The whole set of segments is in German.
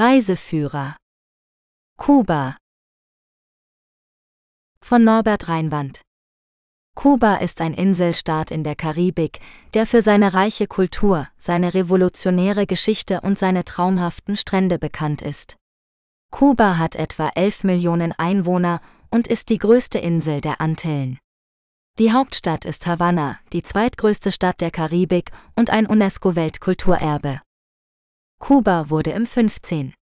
Reiseführer Kuba von Norbert Reinwand Kuba ist ein Inselstaat in der Karibik, der für seine reiche Kultur, seine revolutionäre Geschichte und seine traumhaften Strände bekannt ist. Kuba hat etwa 11 Millionen Einwohner und ist die größte Insel der Antillen. Die Hauptstadt ist Havanna, die zweitgrößte Stadt der Karibik und ein UNESCO-Weltkulturerbe. Kuba wurde im 15.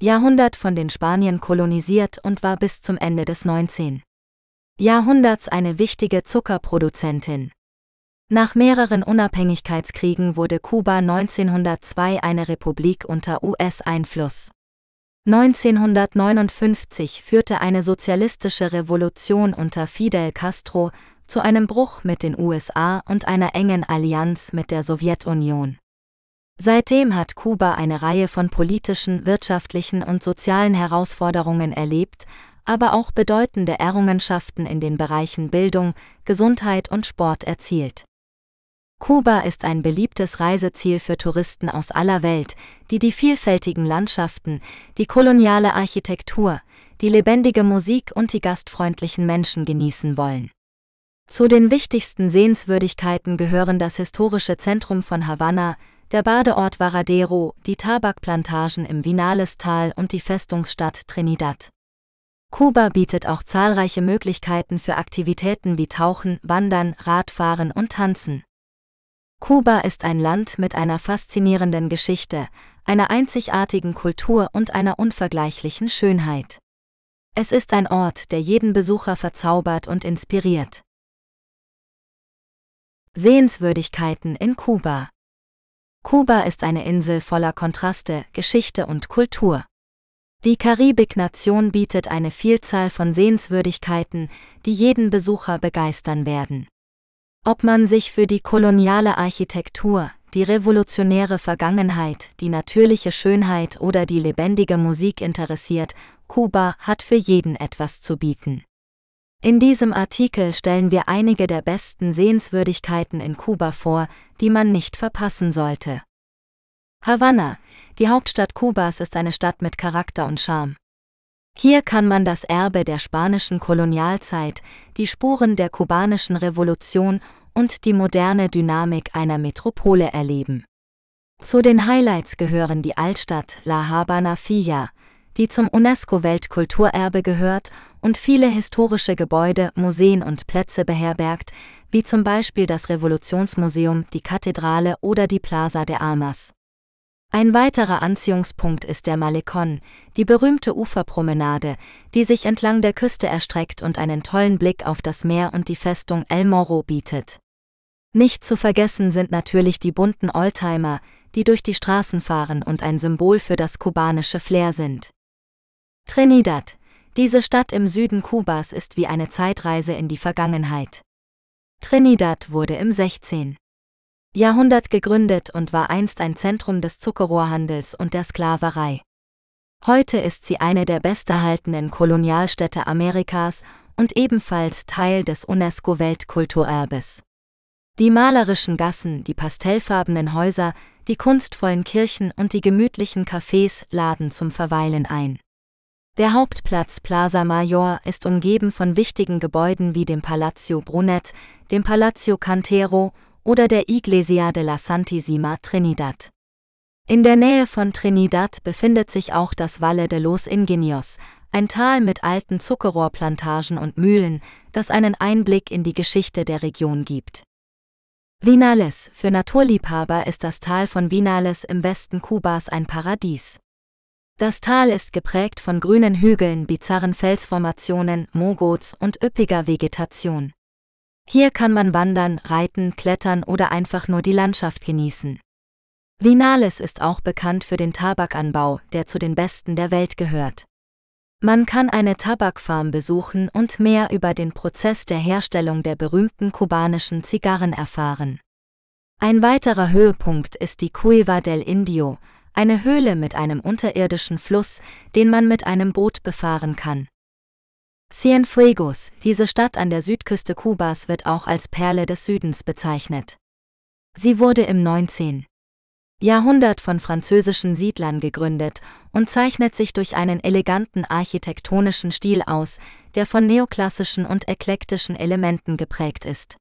Jahrhundert von den Spaniern kolonisiert und war bis zum Ende des 19. Jahrhunderts eine wichtige Zuckerproduzentin. Nach mehreren Unabhängigkeitskriegen wurde Kuba 1902 eine Republik unter US-Einfluss. 1959 führte eine sozialistische Revolution unter Fidel Castro zu einem Bruch mit den USA und einer engen Allianz mit der Sowjetunion. Seitdem hat Kuba eine Reihe von politischen, wirtschaftlichen und sozialen Herausforderungen erlebt, aber auch bedeutende Errungenschaften in den Bereichen Bildung, Gesundheit und Sport erzielt. Kuba ist ein beliebtes Reiseziel für Touristen aus aller Welt, die die vielfältigen Landschaften, die koloniale Architektur, die lebendige Musik und die gastfreundlichen Menschen genießen wollen. Zu den wichtigsten Sehenswürdigkeiten gehören das historische Zentrum von Havanna, der Badeort Varadero, die Tabakplantagen im Vinales-Tal und die Festungsstadt Trinidad. Kuba bietet auch zahlreiche Möglichkeiten für Aktivitäten wie Tauchen, Wandern, Radfahren und Tanzen. Kuba ist ein Land mit einer faszinierenden Geschichte, einer einzigartigen Kultur und einer unvergleichlichen Schönheit. Es ist ein Ort, der jeden Besucher verzaubert und inspiriert. Sehenswürdigkeiten in Kuba Kuba ist eine Insel voller Kontraste, Geschichte und Kultur. Die Karibik-Nation bietet eine Vielzahl von Sehenswürdigkeiten, die jeden Besucher begeistern werden. Ob man sich für die koloniale Architektur, die revolutionäre Vergangenheit, die natürliche Schönheit oder die lebendige Musik interessiert, Kuba hat für jeden etwas zu bieten. In diesem Artikel stellen wir einige der besten Sehenswürdigkeiten in Kuba vor, die man nicht verpassen sollte. Havanna, die Hauptstadt Kubas, ist eine Stadt mit Charakter und Charme. Hier kann man das Erbe der spanischen Kolonialzeit, die Spuren der kubanischen Revolution und die moderne Dynamik einer Metropole erleben. Zu den Highlights gehören die Altstadt La Habana Filla, die zum UNESCO-Weltkulturerbe gehört und viele historische Gebäude, Museen und Plätze beherbergt, wie zum Beispiel das Revolutionsmuseum, die Kathedrale oder die Plaza de Armas. Ein weiterer Anziehungspunkt ist der Malecon, die berühmte Uferpromenade, die sich entlang der Küste erstreckt und einen tollen Blick auf das Meer und die Festung El Morro bietet. Nicht zu vergessen sind natürlich die bunten Oldtimer, die durch die Straßen fahren und ein Symbol für das kubanische Flair sind. Trinidad, diese Stadt im Süden Kubas ist wie eine Zeitreise in die Vergangenheit. Trinidad wurde im 16. Jahrhundert gegründet und war einst ein Zentrum des Zuckerrohrhandels und der Sklaverei. Heute ist sie eine der besterhaltenen Kolonialstädte Amerikas und ebenfalls Teil des UNESCO-Weltkulturerbes. Die malerischen Gassen, die pastellfarbenen Häuser, die kunstvollen Kirchen und die gemütlichen Cafés laden zum Verweilen ein. Der Hauptplatz Plaza Mayor ist umgeben von wichtigen Gebäuden wie dem Palazzo Brunet, dem Palazzo Cantero oder der Iglesia de la Santissima Trinidad. In der Nähe von Trinidad befindet sich auch das Valle de los Ingenios, ein Tal mit alten Zuckerrohrplantagen und Mühlen, das einen Einblick in die Geschichte der Region gibt. Vinales, für Naturliebhaber ist das Tal von Vinales im Westen Kubas ein Paradies. Das Tal ist geprägt von grünen Hügeln, bizarren Felsformationen, Mogots und üppiger Vegetation. Hier kann man wandern, reiten, klettern oder einfach nur die Landschaft genießen. Vinales ist auch bekannt für den Tabakanbau, der zu den besten der Welt gehört. Man kann eine Tabakfarm besuchen und mehr über den Prozess der Herstellung der berühmten kubanischen Zigarren erfahren. Ein weiterer Höhepunkt ist die Cueva del Indio, eine Höhle mit einem unterirdischen Fluss, den man mit einem Boot befahren kann. Cienfuegos, diese Stadt an der Südküste Kubas wird auch als Perle des Südens bezeichnet. Sie wurde im 19. Jahrhundert von französischen Siedlern gegründet und zeichnet sich durch einen eleganten architektonischen Stil aus, der von neoklassischen und eklektischen Elementen geprägt ist.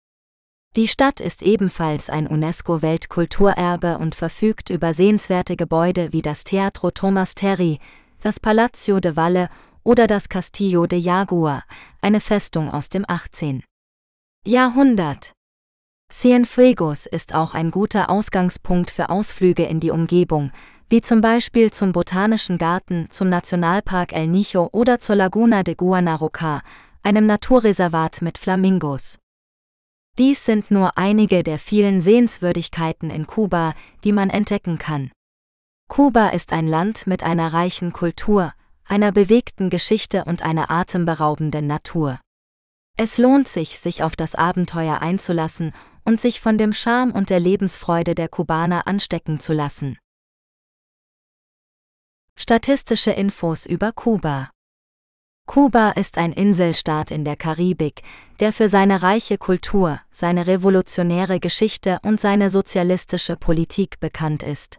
Die Stadt ist ebenfalls ein UNESCO-Weltkulturerbe und verfügt über sehenswerte Gebäude wie das Teatro Thomas Terry, das Palazzo de Valle oder das Castillo de Jaguar, eine Festung aus dem 18. Jahrhundert. Cienfuegos ist auch ein guter Ausgangspunkt für Ausflüge in die Umgebung, wie zum Beispiel zum Botanischen Garten, zum Nationalpark El Nicho oder zur Laguna de Guanaroca, einem Naturreservat mit Flamingos. Dies sind nur einige der vielen Sehenswürdigkeiten in Kuba, die man entdecken kann. Kuba ist ein Land mit einer reichen Kultur, einer bewegten Geschichte und einer atemberaubenden Natur. Es lohnt sich, sich auf das Abenteuer einzulassen und sich von dem Charme und der Lebensfreude der Kubaner anstecken zu lassen. Statistische Infos über Kuba Kuba ist ein Inselstaat in der Karibik, der für seine reiche Kultur, seine revolutionäre Geschichte und seine sozialistische Politik bekannt ist.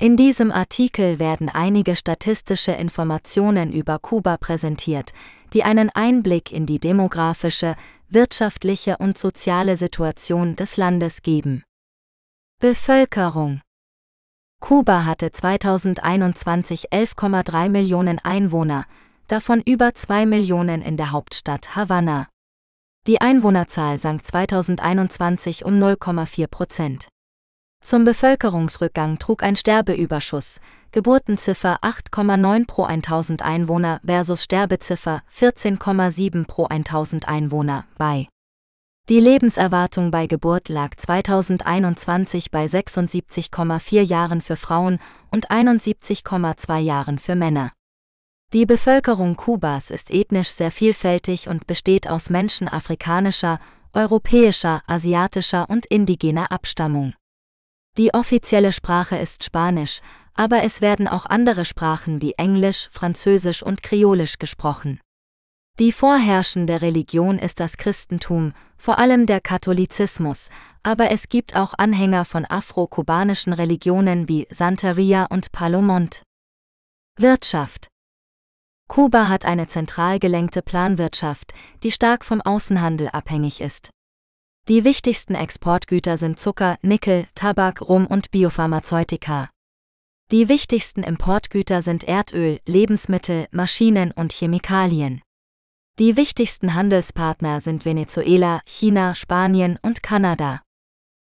In diesem Artikel werden einige statistische Informationen über Kuba präsentiert, die einen Einblick in die demografische, wirtschaftliche und soziale Situation des Landes geben. Bevölkerung Kuba hatte 2021 11,3 Millionen Einwohner, davon über 2 Millionen in der Hauptstadt Havanna. Die Einwohnerzahl sank 2021 um 0,4 Prozent. Zum Bevölkerungsrückgang trug ein Sterbeüberschuss, Geburtenziffer 8,9 pro 1000 Einwohner versus Sterbeziffer 14,7 pro 1000 Einwohner bei. Die Lebenserwartung bei Geburt lag 2021 bei 76,4 Jahren für Frauen und 71,2 Jahren für Männer. Die Bevölkerung Kubas ist ethnisch sehr vielfältig und besteht aus Menschen afrikanischer, europäischer, asiatischer und indigener Abstammung. Die offizielle Sprache ist Spanisch, aber es werden auch andere Sprachen wie Englisch, Französisch und Kreolisch gesprochen. Die vorherrschende Religion ist das Christentum, vor allem der Katholizismus, aber es gibt auch Anhänger von afro-kubanischen Religionen wie Santeria und Palomont. Wirtschaft Kuba hat eine zentral gelenkte Planwirtschaft, die stark vom Außenhandel abhängig ist. Die wichtigsten Exportgüter sind Zucker, Nickel, Tabak, Rum und Biopharmazeutika. Die wichtigsten Importgüter sind Erdöl, Lebensmittel, Maschinen und Chemikalien. Die wichtigsten Handelspartner sind Venezuela, China, Spanien und Kanada.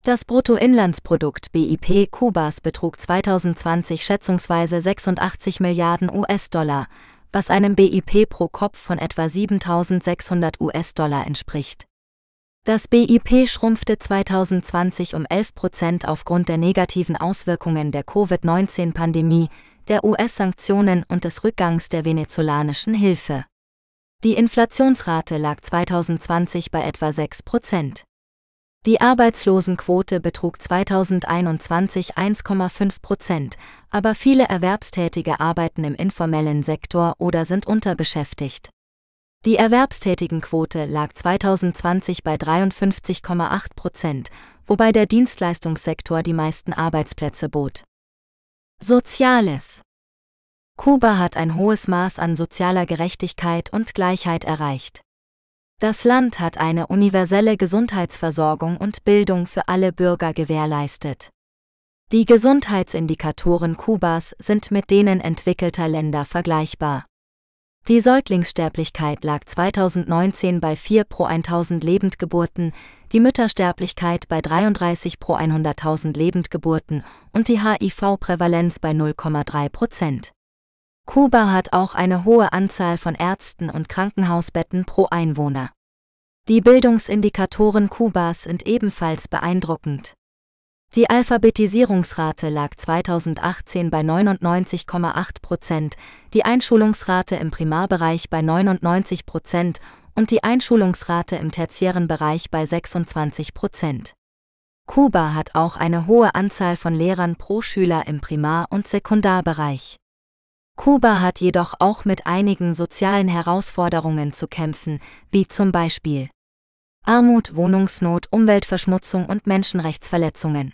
Das Bruttoinlandsprodukt BIP Kubas betrug 2020 schätzungsweise 86 Milliarden US-Dollar, was einem BIP pro Kopf von etwa 7600 US-Dollar entspricht. Das BIP schrumpfte 2020 um 11 Prozent aufgrund der negativen Auswirkungen der Covid-19-Pandemie, der US-Sanktionen und des Rückgangs der venezolanischen Hilfe. Die Inflationsrate lag 2020 bei etwa 6 Prozent. Die Arbeitslosenquote betrug 2021 1,5 Prozent, aber viele Erwerbstätige arbeiten im informellen Sektor oder sind unterbeschäftigt. Die Erwerbstätigenquote lag 2020 bei 53,8 Prozent, wobei der Dienstleistungssektor die meisten Arbeitsplätze bot. Soziales Kuba hat ein hohes Maß an sozialer Gerechtigkeit und Gleichheit erreicht. Das Land hat eine universelle Gesundheitsversorgung und Bildung für alle Bürger gewährleistet. Die Gesundheitsindikatoren Kubas sind mit denen entwickelter Länder vergleichbar. Die Säuglingssterblichkeit lag 2019 bei 4 pro 1000 Lebendgeburten, die Müttersterblichkeit bei 33 pro 100.000 Lebendgeburten und die HIV-Prävalenz bei 0,3 Prozent. Kuba hat auch eine hohe Anzahl von Ärzten und Krankenhausbetten pro Einwohner. Die Bildungsindikatoren Kubas sind ebenfalls beeindruckend. Die Alphabetisierungsrate lag 2018 bei 99,8 Prozent, die Einschulungsrate im Primarbereich bei 99 Prozent und die Einschulungsrate im tertiären Bereich bei 26 Prozent. Kuba hat auch eine hohe Anzahl von Lehrern pro Schüler im Primar- und Sekundarbereich. Kuba hat jedoch auch mit einigen sozialen Herausforderungen zu kämpfen, wie zum Beispiel Armut, Wohnungsnot, Umweltverschmutzung und Menschenrechtsverletzungen.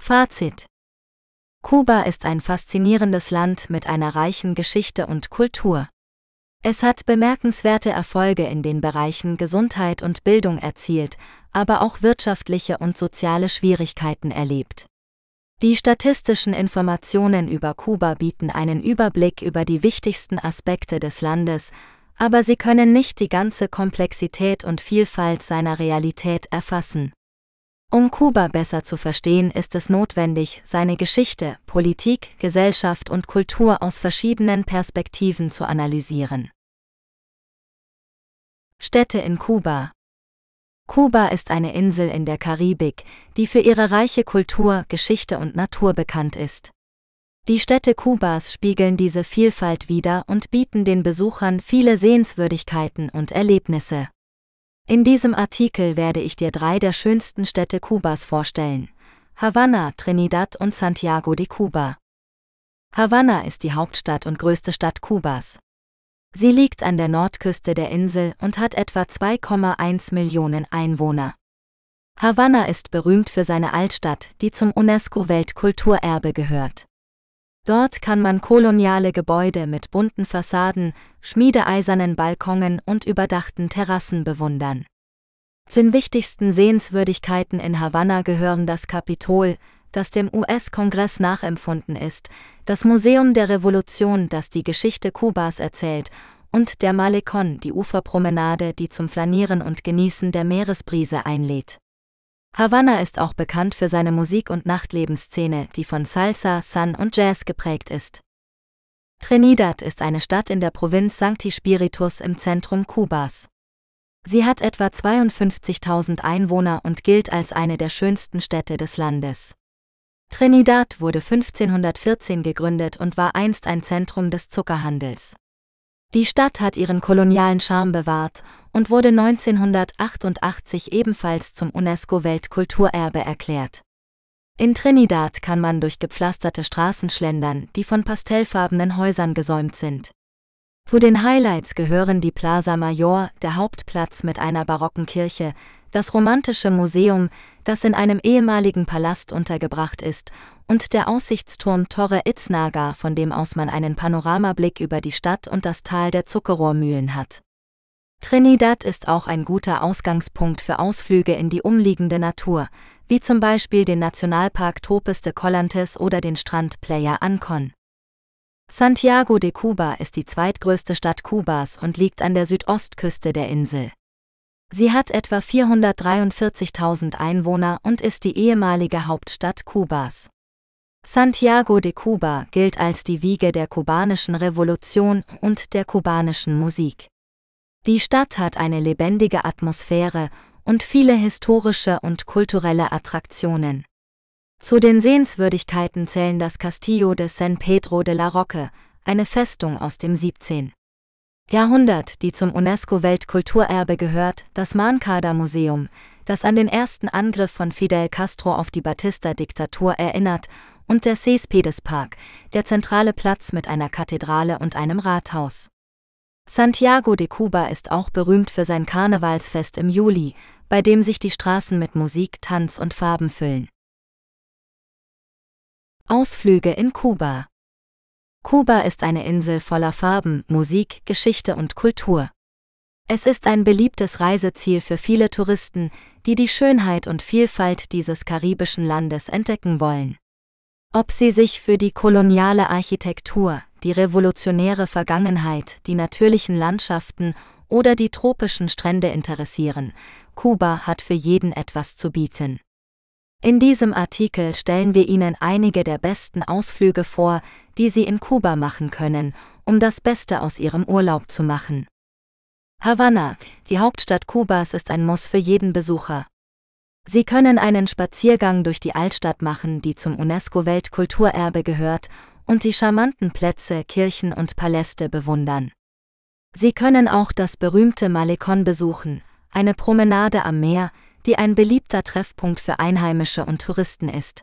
Fazit Kuba ist ein faszinierendes Land mit einer reichen Geschichte und Kultur. Es hat bemerkenswerte Erfolge in den Bereichen Gesundheit und Bildung erzielt, aber auch wirtschaftliche und soziale Schwierigkeiten erlebt. Die statistischen Informationen über Kuba bieten einen Überblick über die wichtigsten Aspekte des Landes, aber sie können nicht die ganze Komplexität und Vielfalt seiner Realität erfassen. Um Kuba besser zu verstehen, ist es notwendig, seine Geschichte, Politik, Gesellschaft und Kultur aus verschiedenen Perspektiven zu analysieren. Städte in Kuba Kuba ist eine Insel in der Karibik, die für ihre reiche Kultur, Geschichte und Natur bekannt ist. Die Städte Kubas spiegeln diese Vielfalt wider und bieten den Besuchern viele Sehenswürdigkeiten und Erlebnisse. In diesem Artikel werde ich dir drei der schönsten Städte Kubas vorstellen. Havanna, Trinidad und Santiago de Cuba. Havanna ist die Hauptstadt und größte Stadt Kubas. Sie liegt an der Nordküste der Insel und hat etwa 2,1 Millionen Einwohner. Havanna ist berühmt für seine Altstadt, die zum UNESCO-Weltkulturerbe gehört. Dort kann man koloniale Gebäude mit bunten Fassaden, schmiedeeisernen Balkonen und überdachten Terrassen bewundern. Zu den wichtigsten Sehenswürdigkeiten in Havanna gehören das Kapitol, das dem US-Kongress nachempfunden ist, das Museum der Revolution, das die Geschichte Kubas erzählt, und der Malecon, die Uferpromenade, die zum Flanieren und Genießen der Meeresbrise einlädt. Havanna ist auch bekannt für seine Musik- und Nachtlebensszene, die von Salsa, Sun und Jazz geprägt ist. Trinidad ist eine Stadt in der Provinz Sancti Spiritus im Zentrum Kubas. Sie hat etwa 52.000 Einwohner und gilt als eine der schönsten Städte des Landes. Trinidad wurde 1514 gegründet und war einst ein Zentrum des Zuckerhandels. Die Stadt hat ihren kolonialen Charme bewahrt und wurde 1988 ebenfalls zum UNESCO-Weltkulturerbe erklärt. In Trinidad kann man durch gepflasterte Straßen schlendern, die von pastellfarbenen Häusern gesäumt sind. Zu den Highlights gehören die Plaza Mayor, der Hauptplatz mit einer barocken Kirche, das romantische Museum, das in einem ehemaligen Palast untergebracht ist, und der Aussichtsturm Torre Itznaga, von dem aus man einen Panoramablick über die Stadt und das Tal der Zuckerrohrmühlen hat. Trinidad ist auch ein guter Ausgangspunkt für Ausflüge in die umliegende Natur, wie zum Beispiel den Nationalpark Topes de Collantes oder den Strand Playa Ancon. Santiago de Cuba ist die zweitgrößte Stadt Kubas und liegt an der Südostküste der Insel. Sie hat etwa 443.000 Einwohner und ist die ehemalige Hauptstadt Kubas. Santiago de Cuba gilt als die Wiege der kubanischen Revolution und der kubanischen Musik. Die Stadt hat eine lebendige Atmosphäre und viele historische und kulturelle Attraktionen. Zu den Sehenswürdigkeiten zählen das Castillo de San Pedro de la Roque, eine Festung aus dem 17. Jahrhundert, die zum UNESCO-Weltkulturerbe gehört, das Mancada-Museum, das an den ersten Angriff von Fidel Castro auf die Batista-Diktatur erinnert, und der Céspedes Park, der zentrale Platz mit einer Kathedrale und einem Rathaus. Santiago de Cuba ist auch berühmt für sein Karnevalsfest im Juli, bei dem sich die Straßen mit Musik, Tanz und Farben füllen. Ausflüge in Kuba Kuba ist eine Insel voller Farben, Musik, Geschichte und Kultur. Es ist ein beliebtes Reiseziel für viele Touristen, die die Schönheit und Vielfalt dieses karibischen Landes entdecken wollen. Ob sie sich für die koloniale Architektur, die revolutionäre Vergangenheit, die natürlichen Landschaften oder die tropischen Strände interessieren, Kuba hat für jeden etwas zu bieten. In diesem Artikel stellen wir Ihnen einige der besten Ausflüge vor, die Sie in Kuba machen können, um das Beste aus Ihrem Urlaub zu machen. Havanna, die Hauptstadt Kubas, ist ein Muss für jeden Besucher. Sie können einen Spaziergang durch die Altstadt machen, die zum UNESCO-Weltkulturerbe gehört, und die charmanten Plätze, Kirchen und Paläste bewundern. Sie können auch das berühmte Malecon besuchen, eine Promenade am Meer, die ein beliebter Treffpunkt für Einheimische und Touristen ist.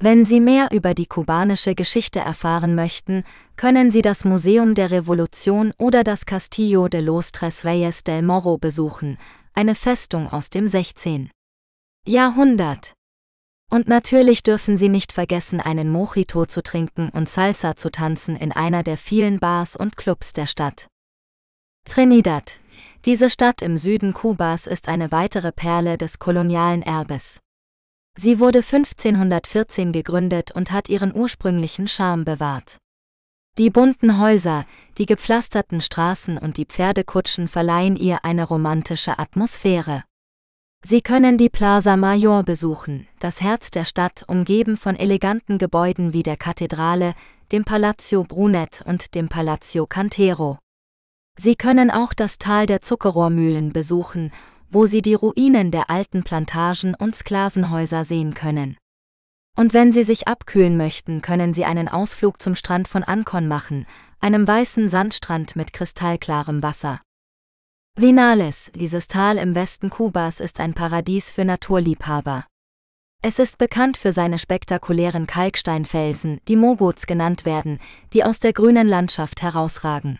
Wenn Sie mehr über die kubanische Geschichte erfahren möchten, können Sie das Museum der Revolution oder das Castillo de los Tres Reyes del Morro besuchen, eine Festung aus dem 16. Jahrhundert. Und natürlich dürfen Sie nicht vergessen, einen Mojito zu trinken und Salsa zu tanzen in einer der vielen Bars und Clubs der Stadt. Trinidad. Diese Stadt im Süden Kubas ist eine weitere Perle des kolonialen Erbes. Sie wurde 1514 gegründet und hat ihren ursprünglichen Charme bewahrt. Die bunten Häuser, die gepflasterten Straßen und die Pferdekutschen verleihen ihr eine romantische Atmosphäre. Sie können die Plaza Mayor besuchen, das Herz der Stadt, umgeben von eleganten Gebäuden wie der Kathedrale, dem Palazzo Brunet und dem Palazzo Cantero. Sie können auch das Tal der Zuckerrohrmühlen besuchen, wo Sie die Ruinen der alten Plantagen und Sklavenhäuser sehen können. Und wenn Sie sich abkühlen möchten, können Sie einen Ausflug zum Strand von Ancon machen, einem weißen Sandstrand mit kristallklarem Wasser. Vinales, dieses Tal im Westen Kubas, ist ein Paradies für Naturliebhaber. Es ist bekannt für seine spektakulären Kalksteinfelsen, die Mogots genannt werden, die aus der grünen Landschaft herausragen.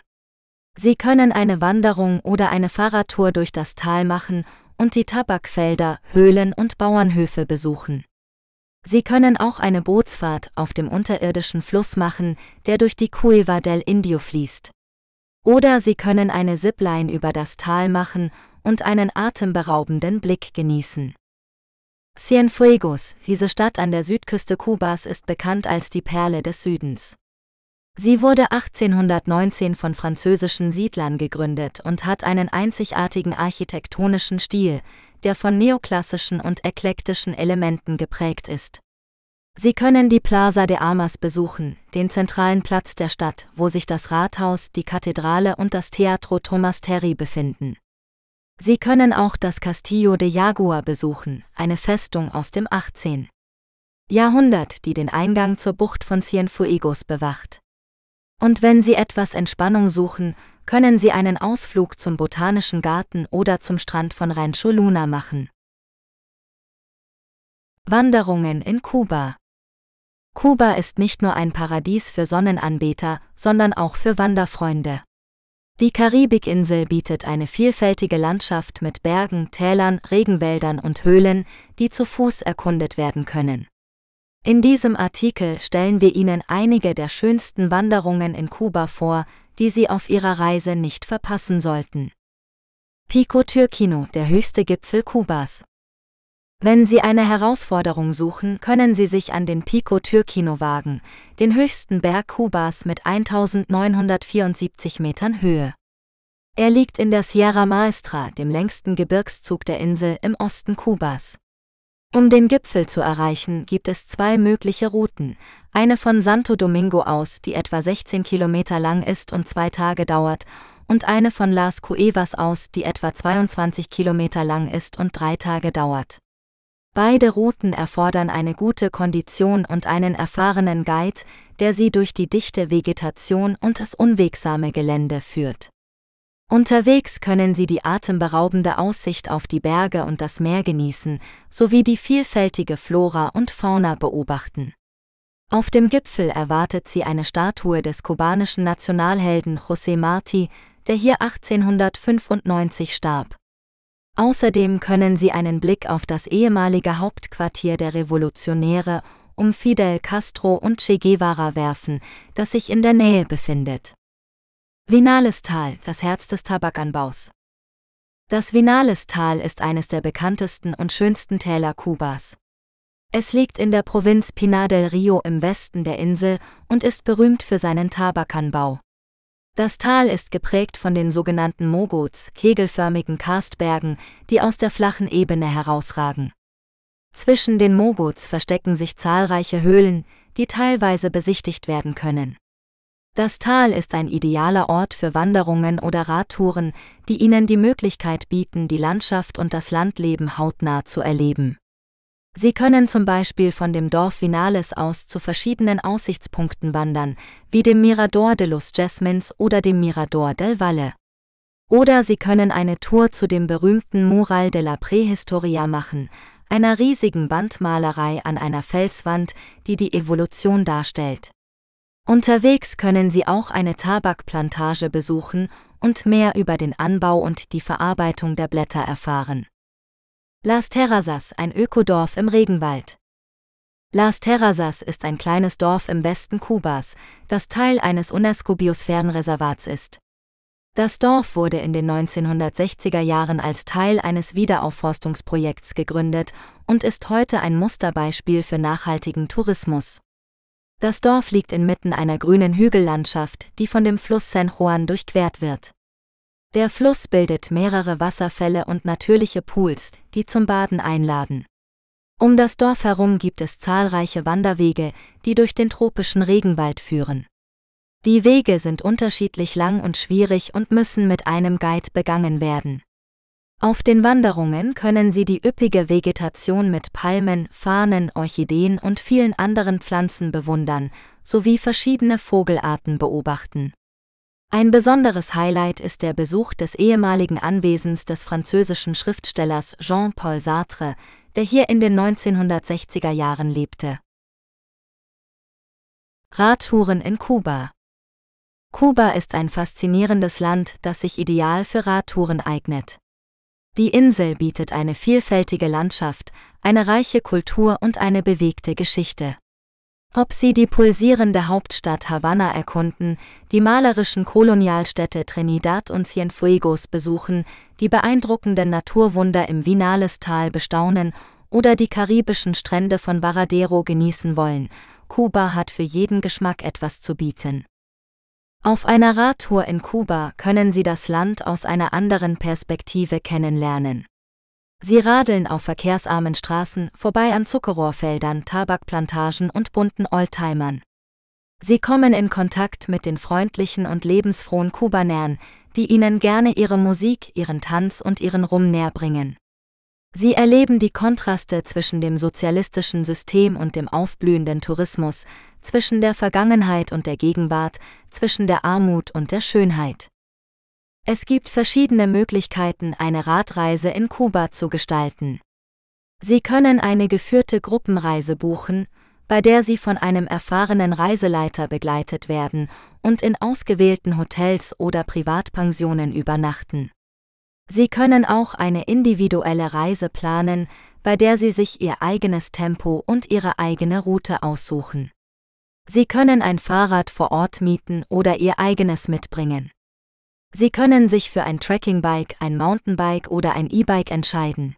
Sie können eine Wanderung oder eine Fahrradtour durch das Tal machen und die Tabakfelder, Höhlen und Bauernhöfe besuchen. Sie können auch eine Bootsfahrt auf dem unterirdischen Fluss machen, der durch die Cueva del Indio fließt. Oder Sie können eine Zipline über das Tal machen und einen atemberaubenden Blick genießen. Cienfuegos, diese Stadt an der Südküste Kubas, ist bekannt als die Perle des Südens. Sie wurde 1819 von französischen Siedlern gegründet und hat einen einzigartigen architektonischen Stil, der von neoklassischen und eklektischen Elementen geprägt ist. Sie können die Plaza de Armas besuchen, den zentralen Platz der Stadt, wo sich das Rathaus, die Kathedrale und das Teatro Thomas Terry befinden. Sie können auch das Castillo de Jaguar besuchen, eine Festung aus dem 18. Jahrhundert, die den Eingang zur Bucht von Cienfuegos bewacht. Und wenn Sie etwas Entspannung suchen, können Sie einen Ausflug zum Botanischen Garten oder zum Strand von Rancho Luna machen. Wanderungen in Kuba Kuba ist nicht nur ein Paradies für Sonnenanbeter, sondern auch für Wanderfreunde. Die Karibikinsel bietet eine vielfältige Landschaft mit Bergen, Tälern, Regenwäldern und Höhlen, die zu Fuß erkundet werden können. In diesem Artikel stellen wir Ihnen einige der schönsten Wanderungen in Kuba vor, die Sie auf Ihrer Reise nicht verpassen sollten. Pico Türkino, der höchste Gipfel Kubas. Wenn Sie eine Herausforderung suchen, können Sie sich an den Pico Türkino wagen, den höchsten Berg Kubas mit 1974 Metern Höhe. Er liegt in der Sierra Maestra, dem längsten Gebirgszug der Insel im Osten Kubas. Um den Gipfel zu erreichen, gibt es zwei mögliche Routen, eine von Santo Domingo aus, die etwa 16 Kilometer lang ist und zwei Tage dauert, und eine von Las Cuevas aus, die etwa 22 Kilometer lang ist und drei Tage dauert. Beide Routen erfordern eine gute Kondition und einen erfahrenen Guide, der sie durch die dichte Vegetation und das unwegsame Gelände führt. Unterwegs können Sie die atemberaubende Aussicht auf die Berge und das Meer genießen, sowie die vielfältige Flora und Fauna beobachten. Auf dem Gipfel erwartet Sie eine Statue des kubanischen Nationalhelden José Martí, der hier 1895 starb. Außerdem können Sie einen Blick auf das ehemalige Hauptquartier der Revolutionäre um Fidel Castro und Che Guevara werfen, das sich in der Nähe befindet. Vinalestal, das Herz des Tabakanbaus. Das Vinalestal ist eines der bekanntesten und schönsten Täler Kubas. Es liegt in der Provinz Pinar del Rio im Westen der Insel und ist berühmt für seinen Tabakanbau. Das Tal ist geprägt von den sogenannten Mogots, kegelförmigen Karstbergen, die aus der flachen Ebene herausragen. Zwischen den Mogots verstecken sich zahlreiche Höhlen, die teilweise besichtigt werden können. Das Tal ist ein idealer Ort für Wanderungen oder Radtouren, die Ihnen die Möglichkeit bieten, die Landschaft und das Landleben hautnah zu erleben. Sie können zum Beispiel von dem Dorf Vinales aus zu verschiedenen Aussichtspunkten wandern, wie dem Mirador de los Jasmines oder dem Mirador del Valle. Oder Sie können eine Tour zu dem berühmten Mural de la Prehistoria machen, einer riesigen Wandmalerei an einer Felswand, die die Evolution darstellt. Unterwegs können Sie auch eine Tabakplantage besuchen und mehr über den Anbau und die Verarbeitung der Blätter erfahren. Las Terrazas, ein Ökodorf im Regenwald. Las Terrazas ist ein kleines Dorf im Westen Kubas, das Teil eines UNESCO-Biosphärenreservats ist. Das Dorf wurde in den 1960er Jahren als Teil eines Wiederaufforstungsprojekts gegründet und ist heute ein Musterbeispiel für nachhaltigen Tourismus. Das Dorf liegt inmitten einer grünen Hügellandschaft, die von dem Fluss San Juan durchquert wird. Der Fluss bildet mehrere Wasserfälle und natürliche Pools, die zum Baden einladen. Um das Dorf herum gibt es zahlreiche Wanderwege, die durch den tropischen Regenwald führen. Die Wege sind unterschiedlich lang und schwierig und müssen mit einem Guide begangen werden. Auf den Wanderungen können Sie die üppige Vegetation mit Palmen, Fahnen, Orchideen und vielen anderen Pflanzen bewundern, sowie verschiedene Vogelarten beobachten. Ein besonderes Highlight ist der Besuch des ehemaligen Anwesens des französischen Schriftstellers Jean-Paul Sartre, der hier in den 1960er Jahren lebte. Radtouren in Kuba Kuba ist ein faszinierendes Land, das sich ideal für Radtouren eignet. Die Insel bietet eine vielfältige Landschaft, eine reiche Kultur und eine bewegte Geschichte. Ob Sie die pulsierende Hauptstadt Havanna erkunden, die malerischen Kolonialstädte Trinidad und Cienfuegos besuchen, die beeindruckenden Naturwunder im Vinales-Tal bestaunen oder die karibischen Strände von Varadero genießen wollen, Kuba hat für jeden Geschmack etwas zu bieten. Auf einer Radtour in Kuba können Sie das Land aus einer anderen Perspektive kennenlernen. Sie radeln auf verkehrsarmen Straßen vorbei an Zuckerrohrfeldern, Tabakplantagen und bunten Oldtimern. Sie kommen in Kontakt mit den freundlichen und lebensfrohen Kubanern, die ihnen gerne ihre Musik, ihren Tanz und ihren Rum näher bringen. Sie erleben die Kontraste zwischen dem sozialistischen System und dem aufblühenden Tourismus, zwischen der Vergangenheit und der Gegenwart, zwischen der Armut und der Schönheit. Es gibt verschiedene Möglichkeiten, eine Radreise in Kuba zu gestalten. Sie können eine geführte Gruppenreise buchen, bei der Sie von einem erfahrenen Reiseleiter begleitet werden und in ausgewählten Hotels oder Privatpensionen übernachten. Sie können auch eine individuelle Reise planen, bei der Sie sich Ihr eigenes Tempo und Ihre eigene Route aussuchen. Sie können ein Fahrrad vor Ort mieten oder Ihr eigenes mitbringen. Sie können sich für ein Trekkingbike, ein Mountainbike oder ein E-Bike entscheiden.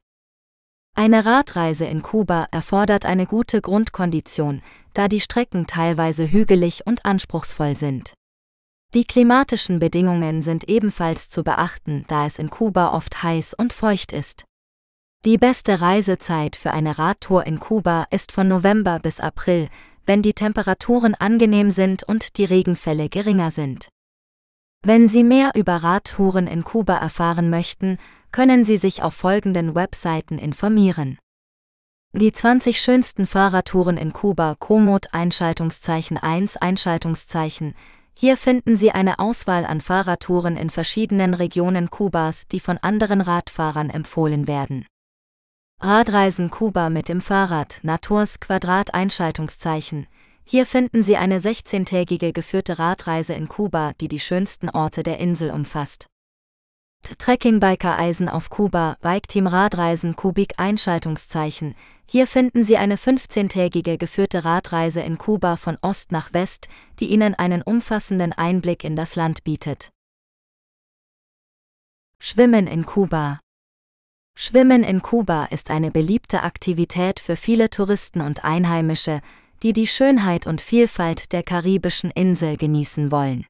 Eine Radreise in Kuba erfordert eine gute Grundkondition, da die Strecken teilweise hügelig und anspruchsvoll sind. Die klimatischen Bedingungen sind ebenfalls zu beachten, da es in Kuba oft heiß und feucht ist. Die beste Reisezeit für eine Radtour in Kuba ist von November bis April, wenn die Temperaturen angenehm sind und die Regenfälle geringer sind. Wenn Sie mehr über Radtouren in Kuba erfahren möchten, können Sie sich auf folgenden Webseiten informieren. Die 20 schönsten Fahrradtouren in Kuba Komoot Einschaltungszeichen 1 Einschaltungszeichen. Hier finden Sie eine Auswahl an Fahrradtouren in verschiedenen Regionen Kubas, die von anderen Radfahrern empfohlen werden. Radreisen Kuba mit dem Fahrrad Naturs Quadrat Einschaltungszeichen. Hier finden Sie eine 16-tägige geführte Radreise in Kuba, die die schönsten Orte der Insel umfasst. Trekkingbiker Eisen auf Kuba, Biketeam Radreisen Kubik Einschaltungszeichen. Hier finden Sie eine 15-tägige geführte Radreise in Kuba von Ost nach West, die Ihnen einen umfassenden Einblick in das Land bietet. Schwimmen in Kuba Schwimmen in Kuba ist eine beliebte Aktivität für viele Touristen und Einheimische, die die Schönheit und Vielfalt der karibischen Insel genießen wollen.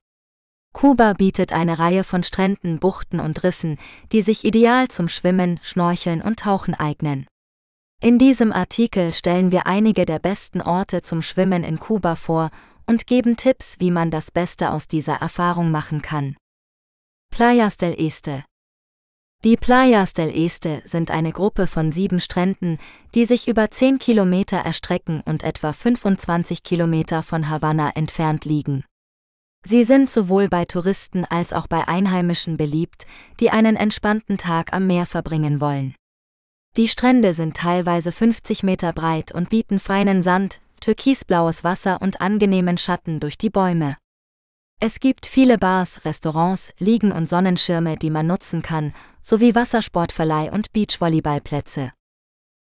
Kuba bietet eine Reihe von Stränden, Buchten und Riffen, die sich ideal zum Schwimmen, Schnorcheln und Tauchen eignen. In diesem Artikel stellen wir einige der besten Orte zum Schwimmen in Kuba vor und geben Tipps, wie man das Beste aus dieser Erfahrung machen kann. Playas del Este die Playas del Este sind eine Gruppe von sieben Stränden, die sich über zehn Kilometer erstrecken und etwa 25 Kilometer von Havanna entfernt liegen. Sie sind sowohl bei Touristen als auch bei Einheimischen beliebt, die einen entspannten Tag am Meer verbringen wollen. Die Strände sind teilweise 50 Meter breit und bieten feinen Sand, türkisblaues Wasser und angenehmen Schatten durch die Bäume. Es gibt viele Bars, Restaurants, Liegen und Sonnenschirme, die man nutzen kann, sowie Wassersportverleih und Beachvolleyballplätze.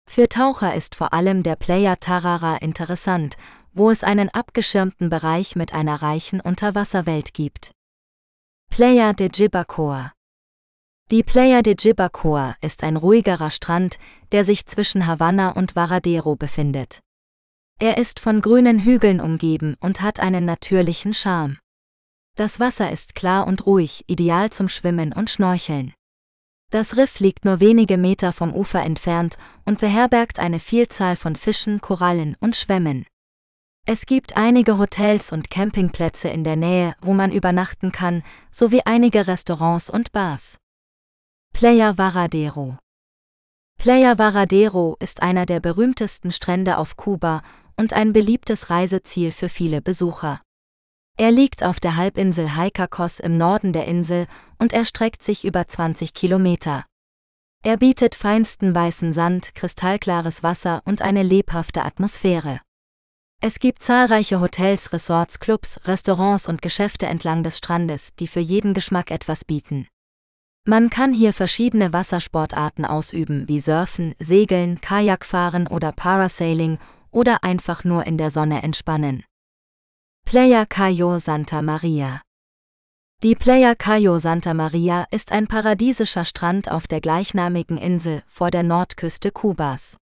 Für Taucher ist vor allem der Playa Tarara interessant, wo es einen abgeschirmten Bereich mit einer reichen Unterwasserwelt gibt. Playa de Gibacoa Die Playa de Gibacoa ist ein ruhigerer Strand, der sich zwischen Havanna und Varadero befindet. Er ist von grünen Hügeln umgeben und hat einen natürlichen Charme. Das Wasser ist klar und ruhig, ideal zum Schwimmen und Schnorcheln. Das Riff liegt nur wenige Meter vom Ufer entfernt und beherbergt eine Vielzahl von Fischen, Korallen und Schwämmen. Es gibt einige Hotels und Campingplätze in der Nähe, wo man übernachten kann, sowie einige Restaurants und Bars. Playa Varadero Playa Varadero ist einer der berühmtesten Strände auf Kuba und ein beliebtes Reiseziel für viele Besucher. Er liegt auf der Halbinsel Haikakos im Norden der Insel und erstreckt sich über 20 Kilometer. Er bietet feinsten weißen Sand, kristallklares Wasser und eine lebhafte Atmosphäre. Es gibt zahlreiche Hotels, Resorts, Clubs, Restaurants und Geschäfte entlang des Strandes, die für jeden Geschmack etwas bieten. Man kann hier verschiedene Wassersportarten ausüben, wie Surfen, Segeln, Kajakfahren oder Parasailing oder einfach nur in der Sonne entspannen. Playa Cayo Santa Maria Die Playa Cayo Santa Maria ist ein paradiesischer Strand auf der gleichnamigen Insel vor der Nordküste Kubas.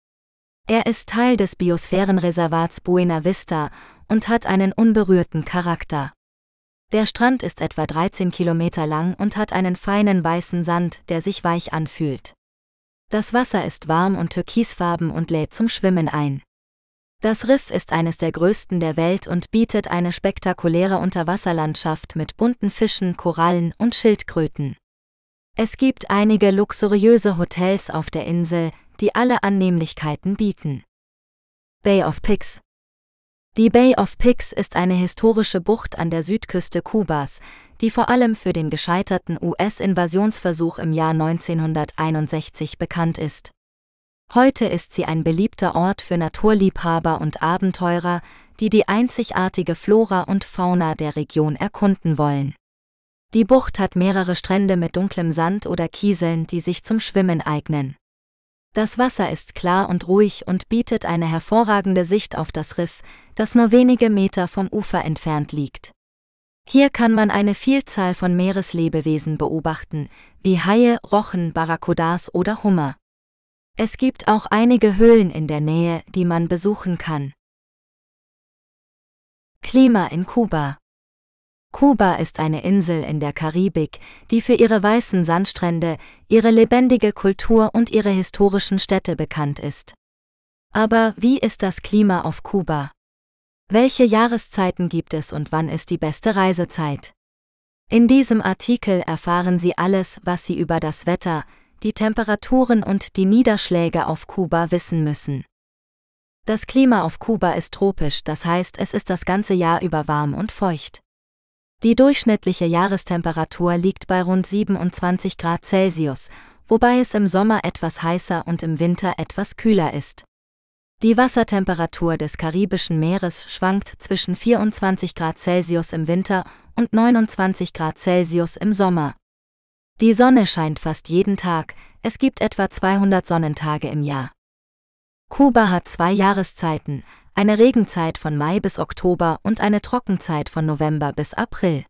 Er ist Teil des Biosphärenreservats Buena Vista und hat einen unberührten Charakter. Der Strand ist etwa 13 Kilometer lang und hat einen feinen weißen Sand, der sich weich anfühlt. Das Wasser ist warm und türkisfarben und lädt zum Schwimmen ein. Das Riff ist eines der größten der Welt und bietet eine spektakuläre Unterwasserlandschaft mit bunten Fischen, Korallen und Schildkröten. Es gibt einige luxuriöse Hotels auf der Insel, die alle Annehmlichkeiten bieten. Bay of Pigs Die Bay of Pigs ist eine historische Bucht an der Südküste Kubas, die vor allem für den gescheiterten US-Invasionsversuch im Jahr 1961 bekannt ist. Heute ist sie ein beliebter Ort für Naturliebhaber und Abenteurer, die die einzigartige Flora und Fauna der Region erkunden wollen. Die Bucht hat mehrere Strände mit dunklem Sand oder Kieseln, die sich zum Schwimmen eignen. Das Wasser ist klar und ruhig und bietet eine hervorragende Sicht auf das Riff, das nur wenige Meter vom Ufer entfernt liegt. Hier kann man eine Vielzahl von Meereslebewesen beobachten, wie Haie, Rochen, Barracudas oder Hummer. Es gibt auch einige Höhlen in der Nähe, die man besuchen kann. Klima in Kuba Kuba ist eine Insel in der Karibik, die für ihre weißen Sandstrände, ihre lebendige Kultur und ihre historischen Städte bekannt ist. Aber wie ist das Klima auf Kuba? Welche Jahreszeiten gibt es und wann ist die beste Reisezeit? In diesem Artikel erfahren Sie alles, was Sie über das Wetter, die Temperaturen und die Niederschläge auf Kuba wissen müssen. Das Klima auf Kuba ist tropisch, das heißt es ist das ganze Jahr über warm und feucht. Die durchschnittliche Jahrestemperatur liegt bei rund 27 Grad Celsius, wobei es im Sommer etwas heißer und im Winter etwas kühler ist. Die Wassertemperatur des Karibischen Meeres schwankt zwischen 24 Grad Celsius im Winter und 29 Grad Celsius im Sommer. Die Sonne scheint fast jeden Tag, es gibt etwa 200 Sonnentage im Jahr. Kuba hat zwei Jahreszeiten, eine Regenzeit von Mai bis Oktober und eine Trockenzeit von November bis April.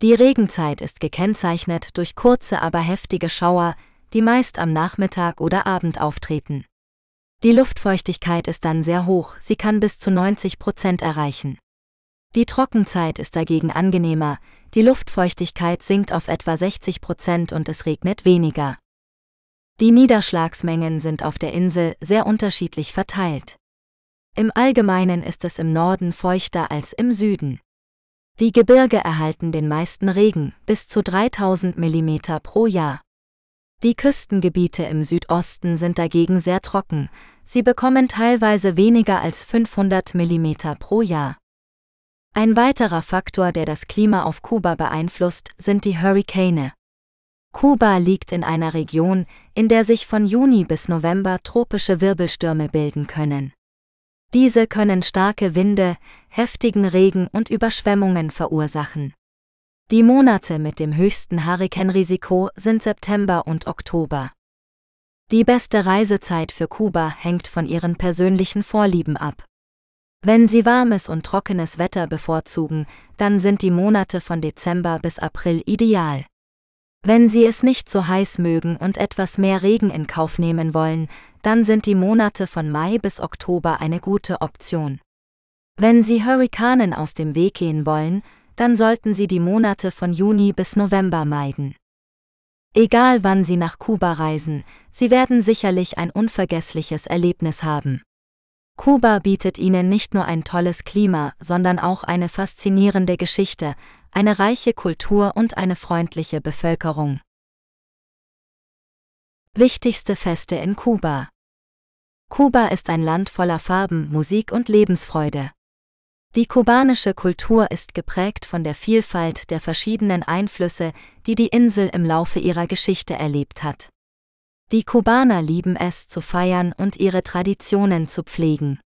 Die Regenzeit ist gekennzeichnet durch kurze, aber heftige Schauer, die meist am Nachmittag oder Abend auftreten. Die Luftfeuchtigkeit ist dann sehr hoch, sie kann bis zu 90 Prozent erreichen. Die Trockenzeit ist dagegen angenehmer, die Luftfeuchtigkeit sinkt auf etwa 60 Prozent und es regnet weniger. Die Niederschlagsmengen sind auf der Insel sehr unterschiedlich verteilt. Im Allgemeinen ist es im Norden feuchter als im Süden. Die Gebirge erhalten den meisten Regen, bis zu 3000 mm pro Jahr. Die Küstengebiete im Südosten sind dagegen sehr trocken, sie bekommen teilweise weniger als 500 mm pro Jahr. Ein weiterer Faktor, der das Klima auf Kuba beeinflusst, sind die Hurrikane. Kuba liegt in einer Region, in der sich von Juni bis November tropische Wirbelstürme bilden können. Diese können starke Winde, heftigen Regen und Überschwemmungen verursachen. Die Monate mit dem höchsten Hurrikanrisiko sind September und Oktober. Die beste Reisezeit für Kuba hängt von Ihren persönlichen Vorlieben ab. Wenn Sie warmes und trockenes Wetter bevorzugen, dann sind die Monate von Dezember bis April ideal. Wenn Sie es nicht so heiß mögen und etwas mehr Regen in Kauf nehmen wollen, dann sind die Monate von Mai bis Oktober eine gute Option. Wenn Sie Hurrikanen aus dem Weg gehen wollen, dann sollten Sie die Monate von Juni bis November meiden. Egal wann Sie nach Kuba reisen, Sie werden sicherlich ein unvergessliches Erlebnis haben. Kuba bietet Ihnen nicht nur ein tolles Klima, sondern auch eine faszinierende Geschichte, eine reiche Kultur und eine freundliche Bevölkerung. Wichtigste Feste in Kuba Kuba ist ein Land voller Farben, Musik und Lebensfreude. Die kubanische Kultur ist geprägt von der Vielfalt der verschiedenen Einflüsse, die die Insel im Laufe ihrer Geschichte erlebt hat. Die Kubaner lieben es zu feiern und ihre Traditionen zu pflegen.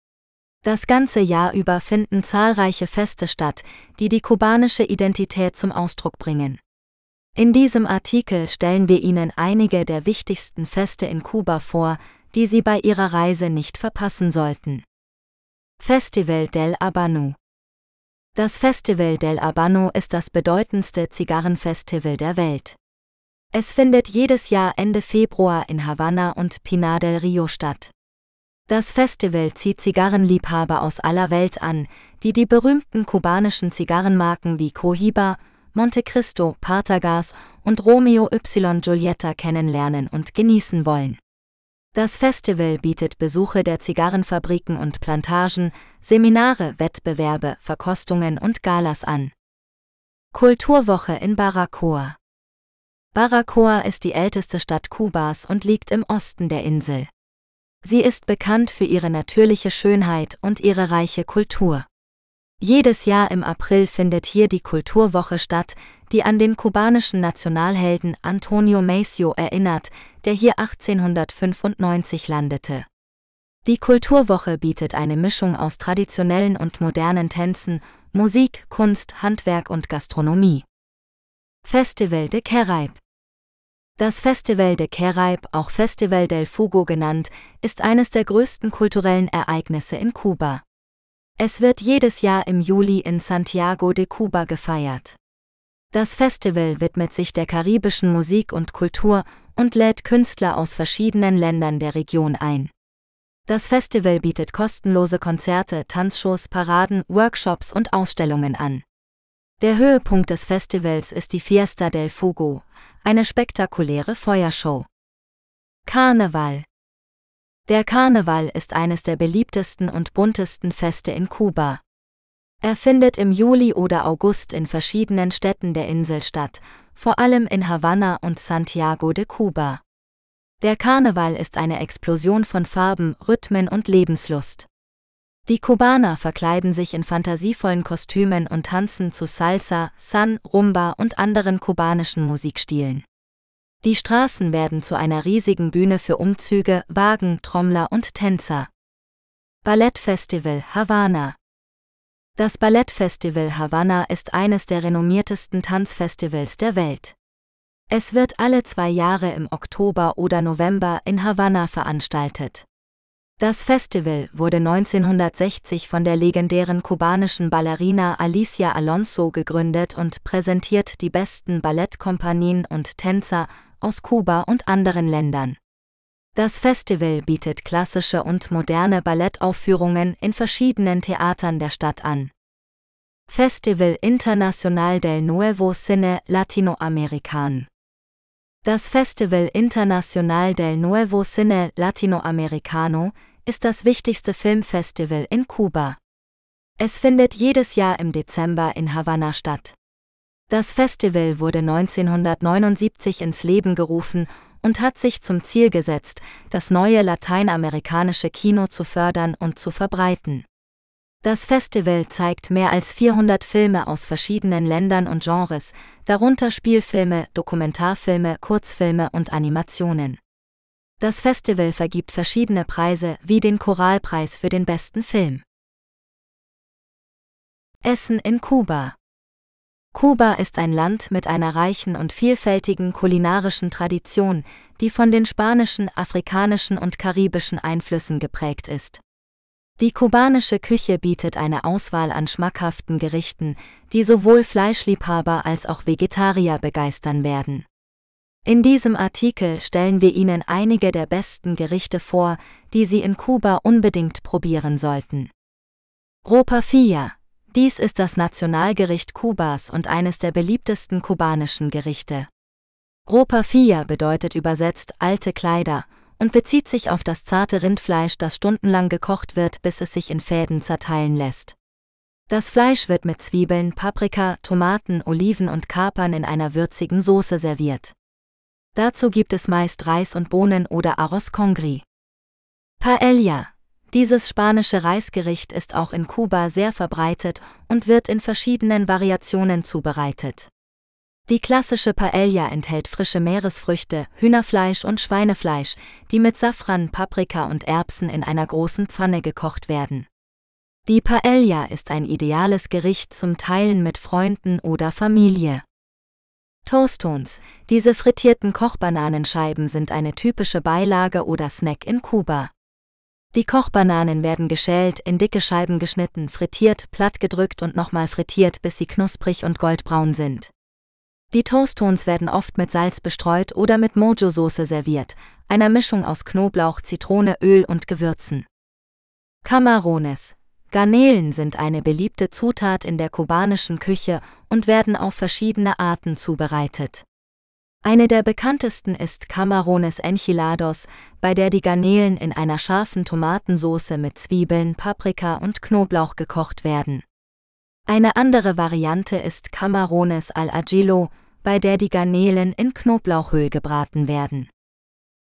Das ganze Jahr über finden zahlreiche Feste statt, die die kubanische Identität zum Ausdruck bringen. In diesem Artikel stellen wir Ihnen einige der wichtigsten Feste in Kuba vor, die Sie bei Ihrer Reise nicht verpassen sollten. Festival del Habano Das Festival del Habano ist das bedeutendste Zigarrenfestival der Welt. Es findet jedes Jahr Ende Februar in Havanna und Pinar del Rio statt. Das Festival zieht Zigarrenliebhaber aus aller Welt an, die die berühmten kubanischen Zigarrenmarken wie Cohiba, Monte Cristo, Partagas und Romeo Y Giulietta kennenlernen und genießen wollen. Das Festival bietet Besuche der Zigarrenfabriken und Plantagen, Seminare, Wettbewerbe, Verkostungen und Galas an. Kulturwoche in Baracoa Baracoa ist die älteste Stadt Kubas und liegt im Osten der Insel. Sie ist bekannt für ihre natürliche Schönheit und ihre reiche Kultur. Jedes Jahr im April findet hier die Kulturwoche statt, die an den kubanischen Nationalhelden Antonio Maceo erinnert, der hier 1895 landete. Die Kulturwoche bietet eine Mischung aus traditionellen und modernen Tänzen, Musik, Kunst, Handwerk und Gastronomie. Festival de Caraib das Festival de Caraib, auch Festival del Fugo genannt, ist eines der größten kulturellen Ereignisse in Kuba. Es wird jedes Jahr im Juli in Santiago de Cuba gefeiert. Das Festival widmet sich der karibischen Musik und Kultur und lädt Künstler aus verschiedenen Ländern der Region ein. Das Festival bietet kostenlose Konzerte, Tanzshows, Paraden, Workshops und Ausstellungen an. Der Höhepunkt des Festivals ist die Fiesta del Fuego, eine spektakuläre Feuershow. Karneval Der Karneval ist eines der beliebtesten und buntesten Feste in Kuba. Er findet im Juli oder August in verschiedenen Städten der Insel statt, vor allem in Havanna und Santiago de Cuba. Der Karneval ist eine Explosion von Farben, Rhythmen und Lebenslust. Die Kubaner verkleiden sich in fantasievollen Kostümen und tanzen zu Salsa, San, Rumba und anderen kubanischen Musikstilen. Die Straßen werden zu einer riesigen Bühne für Umzüge, Wagen, Trommler und Tänzer. Ballettfestival Havanna Das Ballettfestival Havanna ist eines der renommiertesten Tanzfestivals der Welt. Es wird alle zwei Jahre im Oktober oder November in Havanna veranstaltet. Das Festival wurde 1960 von der legendären kubanischen Ballerina Alicia Alonso gegründet und präsentiert die besten Ballettkompanien und Tänzer aus Kuba und anderen Ländern. Das Festival bietet klassische und moderne Ballettaufführungen in verschiedenen Theatern der Stadt an. Festival Internacional del Nuevo Cine Latinoamerican das Festival Internacional del Nuevo Cine Latinoamericano ist das wichtigste Filmfestival in Kuba. Es findet jedes Jahr im Dezember in Havanna statt. Das Festival wurde 1979 ins Leben gerufen und hat sich zum Ziel gesetzt, das neue lateinamerikanische Kino zu fördern und zu verbreiten. Das Festival zeigt mehr als 400 Filme aus verschiedenen Ländern und Genres, darunter Spielfilme, Dokumentarfilme, Kurzfilme und Animationen. Das Festival vergibt verschiedene Preise wie den Choralpreis für den besten Film. Essen in Kuba Kuba ist ein Land mit einer reichen und vielfältigen kulinarischen Tradition, die von den spanischen, afrikanischen und karibischen Einflüssen geprägt ist. Die kubanische Küche bietet eine Auswahl an schmackhaften Gerichten, die sowohl Fleischliebhaber als auch Vegetarier begeistern werden. In diesem Artikel stellen wir Ihnen einige der besten Gerichte vor, die Sie in Kuba unbedingt probieren sollten. Ropa Fia dies ist das Nationalgericht Kubas und eines der beliebtesten kubanischen Gerichte. Ropa Fia bedeutet übersetzt alte Kleider und bezieht sich auf das zarte Rindfleisch, das stundenlang gekocht wird, bis es sich in Fäden zerteilen lässt. Das Fleisch wird mit Zwiebeln, Paprika, Tomaten, Oliven und Kapern in einer würzigen Soße serviert. Dazu gibt es meist Reis und Bohnen oder Arroz Congri. Paella, dieses spanische Reisgericht ist auch in Kuba sehr verbreitet und wird in verschiedenen Variationen zubereitet. Die klassische Paella enthält frische Meeresfrüchte, Hühnerfleisch und Schweinefleisch, die mit Safran, Paprika und Erbsen in einer großen Pfanne gekocht werden. Die Paella ist ein ideales Gericht zum Teilen mit Freunden oder Familie. Toastons, diese frittierten Kochbananenscheiben sind eine typische Beilage oder Snack in Kuba. Die Kochbananen werden geschält, in dicke Scheiben geschnitten, frittiert, plattgedrückt und nochmal frittiert, bis sie knusprig und goldbraun sind. Die Toastons werden oft mit Salz bestreut oder mit Mojo-Soße serviert, einer Mischung aus Knoblauch, Zitrone, Öl und Gewürzen. Camarones. Garnelen sind eine beliebte Zutat in der kubanischen Küche und werden auf verschiedene Arten zubereitet. Eine der bekanntesten ist Camarones Enchilados, bei der die Garnelen in einer scharfen Tomatensoße mit Zwiebeln, Paprika und Knoblauch gekocht werden. Eine andere Variante ist Camarones al Agilo, bei der die Garnelen in Knoblauchöl gebraten werden.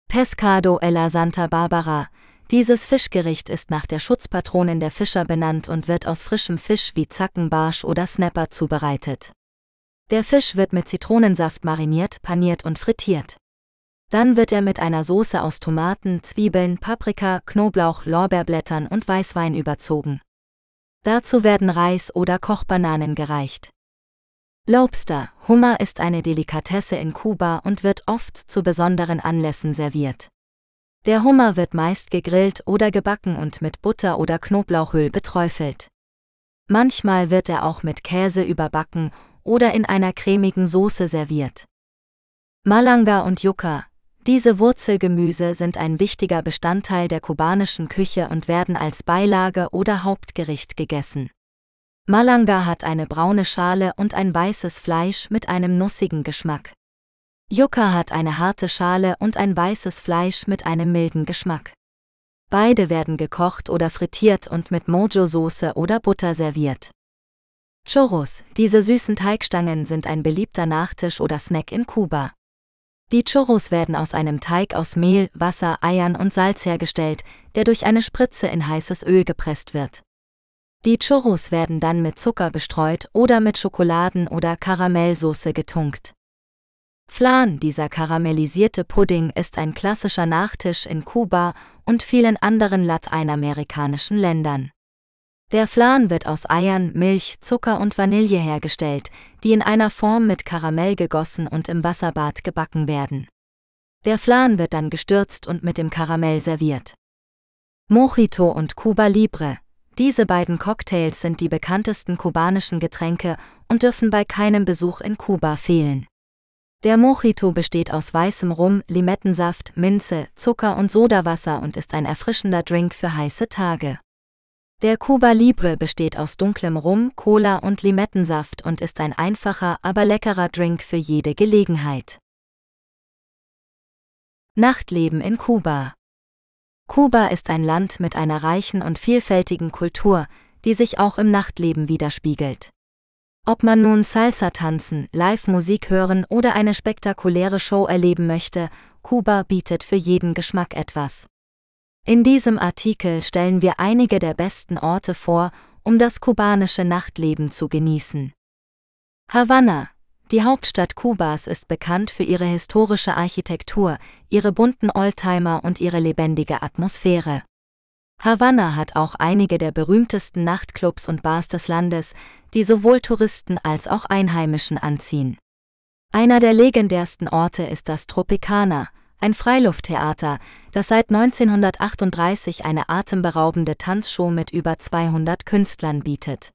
Pescado ella Santa Barbara. Dieses Fischgericht ist nach der Schutzpatronin der Fischer benannt und wird aus frischem Fisch wie Zackenbarsch oder Snapper zubereitet. Der Fisch wird mit Zitronensaft mariniert, paniert und frittiert. Dann wird er mit einer Soße aus Tomaten, Zwiebeln, Paprika, Knoblauch, Lorbeerblättern und Weißwein überzogen. Dazu werden Reis oder Kochbananen gereicht. Lobster, Hummer ist eine Delikatesse in Kuba und wird oft zu besonderen Anlässen serviert. Der Hummer wird meist gegrillt oder gebacken und mit Butter oder Knoblauchöl beträufelt. Manchmal wird er auch mit Käse überbacken oder in einer cremigen Soße serviert. Malanga und Yucca. Diese Wurzelgemüse sind ein wichtiger Bestandteil der kubanischen Küche und werden als Beilage oder Hauptgericht gegessen. Malanga hat eine braune Schale und ein weißes Fleisch mit einem nussigen Geschmack. Yucca hat eine harte Schale und ein weißes Fleisch mit einem milden Geschmack. Beide werden gekocht oder frittiert und mit Mojo-Soße oder Butter serviert. Churros, diese süßen Teigstangen sind ein beliebter Nachtisch oder Snack in Kuba. Die Churros werden aus einem Teig aus Mehl, Wasser, Eiern und Salz hergestellt, der durch eine Spritze in heißes Öl gepresst wird. Die Churros werden dann mit Zucker bestreut oder mit Schokoladen- oder Karamellsoße getunkt. Flan, dieser karamellisierte Pudding, ist ein klassischer Nachtisch in Kuba und vielen anderen lateinamerikanischen Ländern. Der Flan wird aus Eiern, Milch, Zucker und Vanille hergestellt, die in einer Form mit Karamell gegossen und im Wasserbad gebacken werden. Der Flan wird dann gestürzt und mit dem Karamell serviert. Mojito und Cuba Libre. Diese beiden Cocktails sind die bekanntesten kubanischen Getränke und dürfen bei keinem Besuch in Kuba fehlen. Der Mojito besteht aus weißem Rum, Limettensaft, Minze, Zucker und Sodawasser und ist ein erfrischender Drink für heiße Tage. Der Cuba Libre besteht aus dunklem Rum, Cola und Limettensaft und ist ein einfacher, aber leckerer Drink für jede Gelegenheit. Nachtleben in Kuba Kuba ist ein Land mit einer reichen und vielfältigen Kultur, die sich auch im Nachtleben widerspiegelt. Ob man nun Salsa tanzen, Live-Musik hören oder eine spektakuläre Show erleben möchte, Kuba bietet für jeden Geschmack etwas. In diesem Artikel stellen wir einige der besten Orte vor, um das kubanische Nachtleben zu genießen. Havanna, die Hauptstadt Kubas, ist bekannt für ihre historische Architektur, ihre bunten Oldtimer und ihre lebendige Atmosphäre. Havanna hat auch einige der berühmtesten Nachtclubs und Bars des Landes, die sowohl Touristen als auch Einheimischen anziehen. Einer der legendärsten Orte ist das Tropicana, ein Freilufttheater, das seit 1938 eine atemberaubende Tanzshow mit über 200 Künstlern bietet.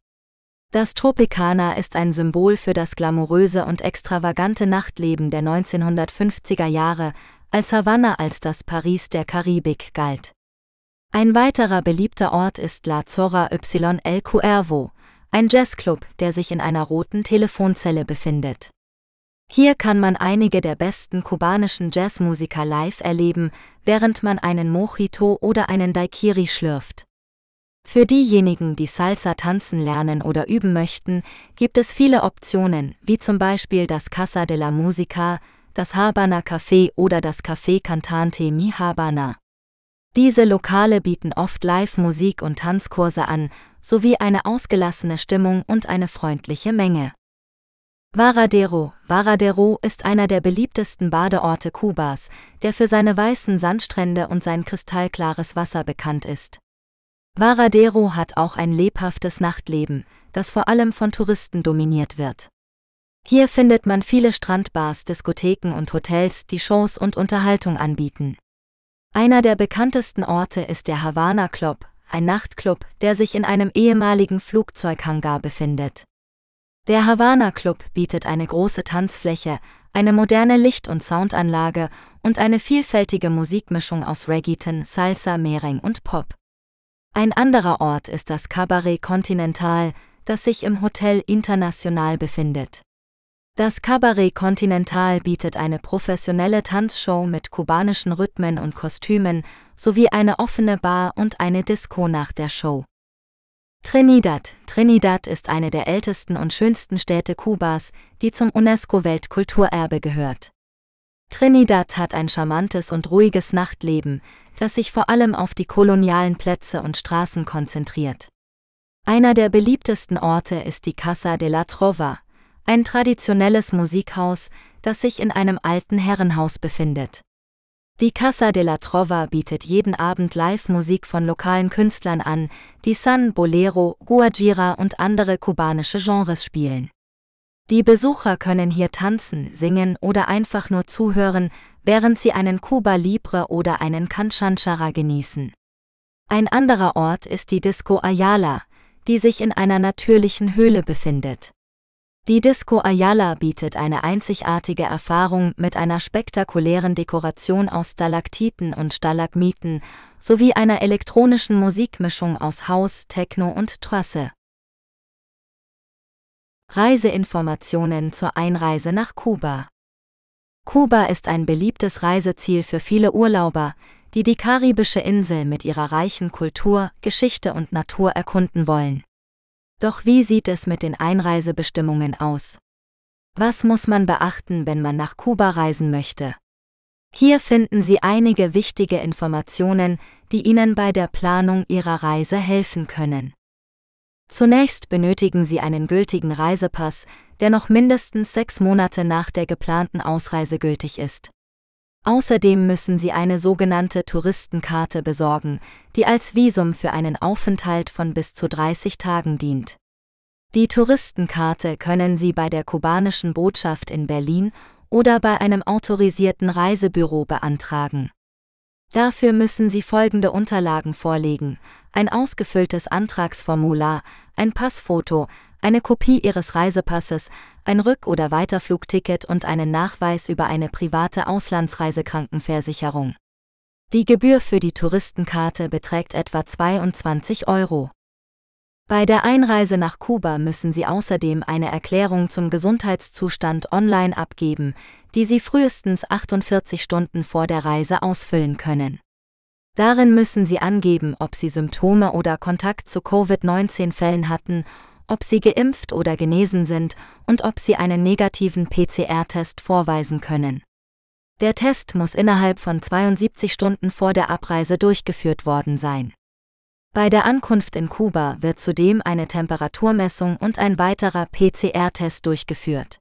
Das Tropicana ist ein Symbol für das glamouröse und extravagante Nachtleben der 1950er Jahre, als Havanna als das Paris der Karibik galt. Ein weiterer beliebter Ort ist La Zorra Y El Cuervo, ein Jazzclub, der sich in einer roten Telefonzelle befindet. Hier kann man einige der besten kubanischen Jazzmusiker live erleben, während man einen Mojito oder einen Daiquiri schlürft. Für diejenigen, die Salsa tanzen lernen oder üben möchten, gibt es viele Optionen, wie zum Beispiel das Casa de la Musica, das Habana Café oder das Café Cantante Mi Habana. Diese Lokale bieten oft Live-Musik und Tanzkurse an, sowie eine ausgelassene Stimmung und eine freundliche Menge. Varadero Varadero ist einer der beliebtesten Badeorte Kubas, der für seine weißen Sandstrände und sein kristallklares Wasser bekannt ist. Varadero hat auch ein lebhaftes Nachtleben, das vor allem von Touristen dominiert wird. Hier findet man viele Strandbars, Diskotheken und Hotels, die Shows und Unterhaltung anbieten. Einer der bekanntesten Orte ist der Havana Club, ein Nachtclub, der sich in einem ehemaligen Flugzeughangar befindet. Der Havana Club bietet eine große Tanzfläche, eine moderne Licht- und Soundanlage und eine vielfältige Musikmischung aus Reggaeton, Salsa, Merengue und Pop. Ein anderer Ort ist das Cabaret Continental, das sich im Hotel International befindet. Das Cabaret Continental bietet eine professionelle Tanzshow mit kubanischen Rhythmen und Kostümen sowie eine offene Bar und eine Disco nach der Show. Trinidad. Trinidad ist eine der ältesten und schönsten Städte Kubas, die zum UNESCO-Weltkulturerbe gehört. Trinidad hat ein charmantes und ruhiges Nachtleben, das sich vor allem auf die kolonialen Plätze und Straßen konzentriert. Einer der beliebtesten Orte ist die Casa de la Trova, ein traditionelles Musikhaus, das sich in einem alten Herrenhaus befindet. Die Casa de la Trova bietet jeden Abend Live-Musik von lokalen Künstlern an, die San, Bolero, Guajira und andere kubanische Genres spielen. Die Besucher können hier tanzen, singen oder einfach nur zuhören, während sie einen Cuba Libre oder einen Canchanchara genießen. Ein anderer Ort ist die Disco Ayala, die sich in einer natürlichen Höhle befindet. Die Disco Ayala bietet eine einzigartige Erfahrung mit einer spektakulären Dekoration aus Stalaktiten und Stalagmiten sowie einer elektronischen Musikmischung aus Haus, Techno und Trasse. Reiseinformationen zur Einreise nach Kuba. Kuba ist ein beliebtes Reiseziel für viele Urlauber, die die karibische Insel mit ihrer reichen Kultur, Geschichte und Natur erkunden wollen. Doch wie sieht es mit den Einreisebestimmungen aus? Was muss man beachten, wenn man nach Kuba reisen möchte? Hier finden Sie einige wichtige Informationen, die Ihnen bei der Planung Ihrer Reise helfen können. Zunächst benötigen Sie einen gültigen Reisepass, der noch mindestens sechs Monate nach der geplanten Ausreise gültig ist. Außerdem müssen Sie eine sogenannte Touristenkarte besorgen, die als Visum für einen Aufenthalt von bis zu 30 Tagen dient. Die Touristenkarte können Sie bei der kubanischen Botschaft in Berlin oder bei einem autorisierten Reisebüro beantragen. Dafür müssen Sie folgende Unterlagen vorlegen: ein ausgefülltes Antragsformular, ein Passfoto, eine Kopie Ihres Reisepasses, ein Rück- oder Weiterflugticket und einen Nachweis über eine private Auslandsreisekrankenversicherung. Die Gebühr für die Touristenkarte beträgt etwa 22 Euro. Bei der Einreise nach Kuba müssen Sie außerdem eine Erklärung zum Gesundheitszustand online abgeben, die Sie frühestens 48 Stunden vor der Reise ausfüllen können. Darin müssen Sie angeben, ob Sie Symptome oder Kontakt zu Covid-19-Fällen hatten ob sie geimpft oder genesen sind und ob sie einen negativen PCR-Test vorweisen können. Der Test muss innerhalb von 72 Stunden vor der Abreise durchgeführt worden sein. Bei der Ankunft in Kuba wird zudem eine Temperaturmessung und ein weiterer PCR-Test durchgeführt.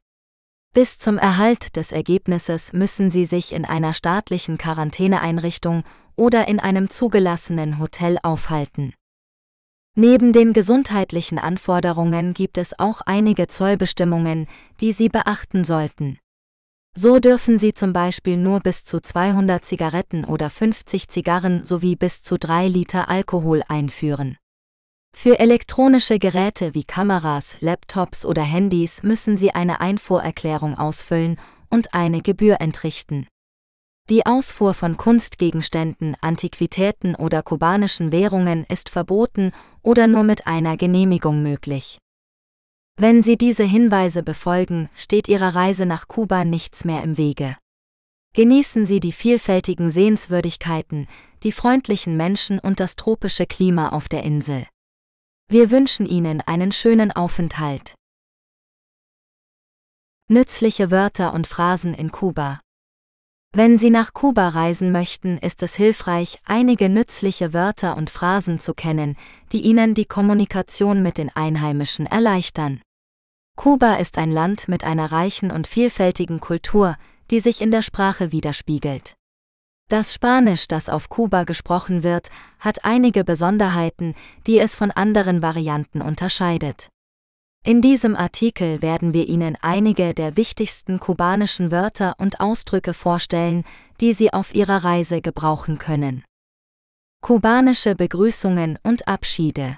Bis zum Erhalt des Ergebnisses müssen Sie sich in einer staatlichen Quarantäneeinrichtung oder in einem zugelassenen Hotel aufhalten. Neben den gesundheitlichen Anforderungen gibt es auch einige Zollbestimmungen, die Sie beachten sollten. So dürfen Sie zum Beispiel nur bis zu 200 Zigaretten oder 50 Zigarren sowie bis zu 3 Liter Alkohol einführen. Für elektronische Geräte wie Kameras, Laptops oder Handys müssen Sie eine Einfuhrerklärung ausfüllen und eine Gebühr entrichten. Die Ausfuhr von Kunstgegenständen, Antiquitäten oder kubanischen Währungen ist verboten oder nur mit einer Genehmigung möglich. Wenn Sie diese Hinweise befolgen, steht Ihrer Reise nach Kuba nichts mehr im Wege. Genießen Sie die vielfältigen Sehenswürdigkeiten, die freundlichen Menschen und das tropische Klima auf der Insel. Wir wünschen Ihnen einen schönen Aufenthalt. Nützliche Wörter und Phrasen in Kuba. Wenn Sie nach Kuba reisen möchten, ist es hilfreich, einige nützliche Wörter und Phrasen zu kennen, die Ihnen die Kommunikation mit den Einheimischen erleichtern. Kuba ist ein Land mit einer reichen und vielfältigen Kultur, die sich in der Sprache widerspiegelt. Das Spanisch, das auf Kuba gesprochen wird, hat einige Besonderheiten, die es von anderen Varianten unterscheidet. In diesem Artikel werden wir Ihnen einige der wichtigsten kubanischen Wörter und Ausdrücke vorstellen, die Sie auf Ihrer Reise gebrauchen können. Kubanische Begrüßungen und Abschiede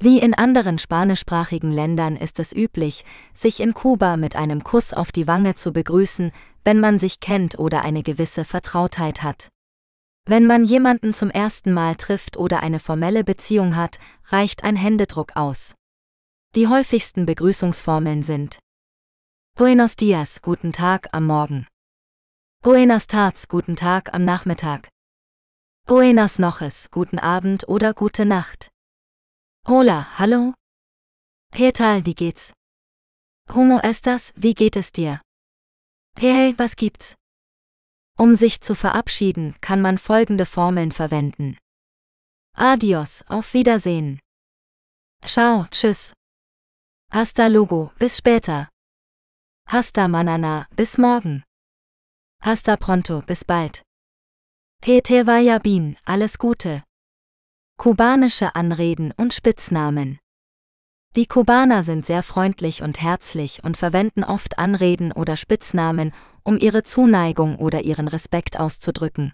Wie in anderen spanischsprachigen Ländern ist es üblich, sich in Kuba mit einem Kuss auf die Wange zu begrüßen, wenn man sich kennt oder eine gewisse Vertrautheit hat. Wenn man jemanden zum ersten Mal trifft oder eine formelle Beziehung hat, reicht ein Händedruck aus. Die häufigsten Begrüßungsformeln sind Buenos dias, guten Tag am Morgen. Buenas tardes, guten Tag am Nachmittag. Buenas noches, guten Abend oder gute Nacht. Hola, hallo? Hey tal, wie geht's? Como estas, wie geht es dir? Hey, hey, was gibt's? Um sich zu verabschieden, kann man folgende Formeln verwenden. Adios, auf Wiedersehen. Ciao, tschüss. Hasta luego, bis später. Hasta manana, bis morgen. Hasta pronto, bis bald. Hete vaya bin, alles Gute. Kubanische Anreden und Spitznamen. Die Kubaner sind sehr freundlich und herzlich und verwenden oft Anreden oder Spitznamen, um ihre Zuneigung oder ihren Respekt auszudrücken.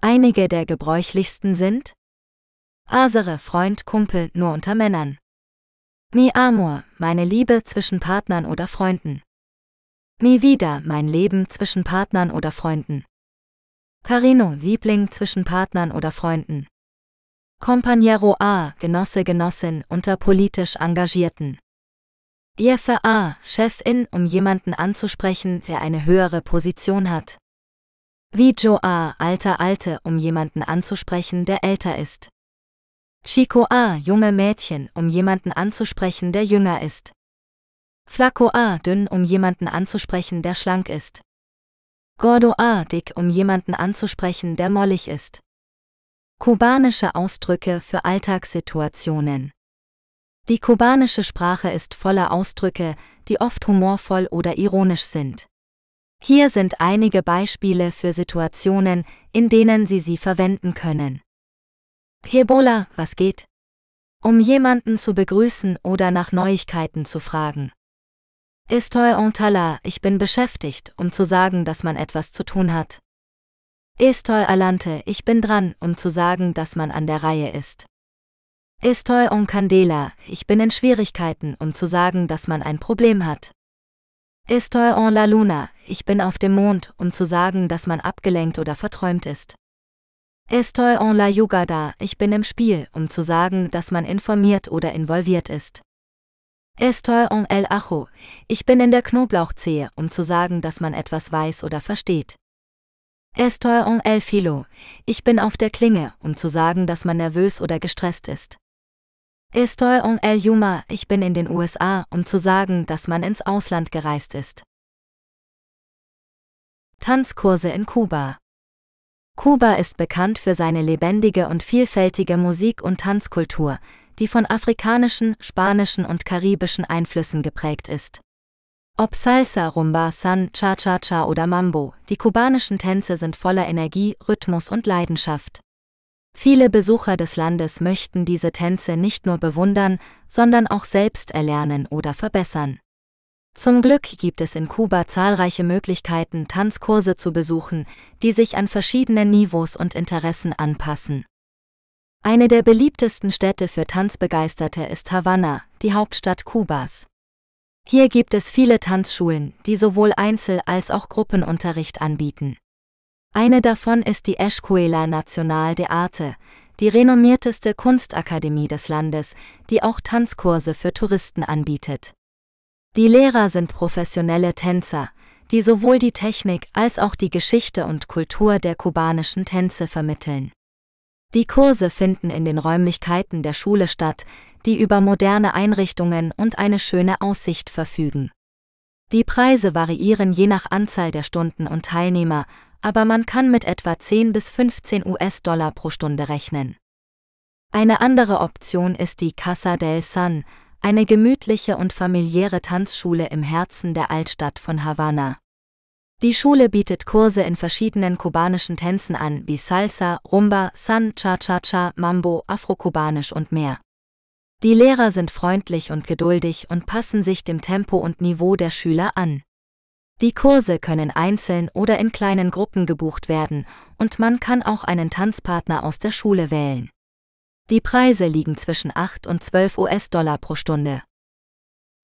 Einige der gebräuchlichsten sind Asere, Freund, Kumpel, nur unter Männern. Mi amor, meine Liebe zwischen Partnern oder Freunden. Mi vida, mein Leben zwischen Partnern oder Freunden. Carino, Liebling zwischen Partnern oder Freunden. Compañero A, Genosse, Genossin unter politisch Engagierten. Jefe A, Chefin, um jemanden anzusprechen, der eine höhere Position hat. Wie Joe A, alter Alte, um jemanden anzusprechen, der älter ist. Chico A, junge Mädchen, um jemanden anzusprechen, der jünger ist. Flaco A, dünn, um jemanden anzusprechen, der schlank ist. Gordo A, dick, um jemanden anzusprechen, der mollig ist. Kubanische Ausdrücke für Alltagssituationen. Die kubanische Sprache ist voller Ausdrücke, die oft humorvoll oder ironisch sind. Hier sind einige Beispiele für Situationen, in denen Sie sie verwenden können. Hebola, was geht? Um jemanden zu begrüßen oder nach Neuigkeiten zu fragen. Estoy en tala, ich bin beschäftigt, um zu sagen, dass man etwas zu tun hat. Estoy alante, ich bin dran, um zu sagen, dass man an der Reihe ist. Estoy en candela, ich bin in Schwierigkeiten, um zu sagen, dass man ein Problem hat. Estoy en la luna, ich bin auf dem Mond, um zu sagen, dass man abgelenkt oder verträumt ist. Estoy en la jugada, ich bin im Spiel, um zu sagen, dass man informiert oder involviert ist. Estoy en el ajo, ich bin in der Knoblauchzehe, um zu sagen, dass man etwas weiß oder versteht. Estoy en el filo, ich bin auf der Klinge, um zu sagen, dass man nervös oder gestresst ist. Estoy en el Yuma, ich bin in den USA, um zu sagen, dass man ins Ausland gereist ist. Tanzkurse in Kuba Kuba ist bekannt für seine lebendige und vielfältige Musik- und Tanzkultur, die von afrikanischen, spanischen und karibischen Einflüssen geprägt ist. Ob Salsa, Rumba, San, Cha-Cha-Cha oder Mambo, die kubanischen Tänze sind voller Energie, Rhythmus und Leidenschaft. Viele Besucher des Landes möchten diese Tänze nicht nur bewundern, sondern auch selbst erlernen oder verbessern. Zum Glück gibt es in Kuba zahlreiche Möglichkeiten, Tanzkurse zu besuchen, die sich an verschiedene Niveaus und Interessen anpassen. Eine der beliebtesten Städte für Tanzbegeisterte ist Havanna, die Hauptstadt Kubas. Hier gibt es viele Tanzschulen, die sowohl Einzel- als auch Gruppenunterricht anbieten. Eine davon ist die Escuela Nacional de Arte, die renommierteste Kunstakademie des Landes, die auch Tanzkurse für Touristen anbietet. Die Lehrer sind professionelle Tänzer, die sowohl die Technik als auch die Geschichte und Kultur der kubanischen Tänze vermitteln. Die Kurse finden in den Räumlichkeiten der Schule statt, die über moderne Einrichtungen und eine schöne Aussicht verfügen. Die Preise variieren je nach Anzahl der Stunden und Teilnehmer, aber man kann mit etwa 10 bis 15 US-Dollar pro Stunde rechnen. Eine andere Option ist die Casa del San, eine gemütliche und familiäre Tanzschule im Herzen der Altstadt von Havanna. Die Schule bietet Kurse in verschiedenen kubanischen Tänzen an, wie Salsa, Rumba, San, Cha-Cha-Cha, Mambo, Afrokubanisch und mehr. Die Lehrer sind freundlich und geduldig und passen sich dem Tempo und Niveau der Schüler an. Die Kurse können einzeln oder in kleinen Gruppen gebucht werden und man kann auch einen Tanzpartner aus der Schule wählen. Die Preise liegen zwischen 8 und 12 US-Dollar pro Stunde.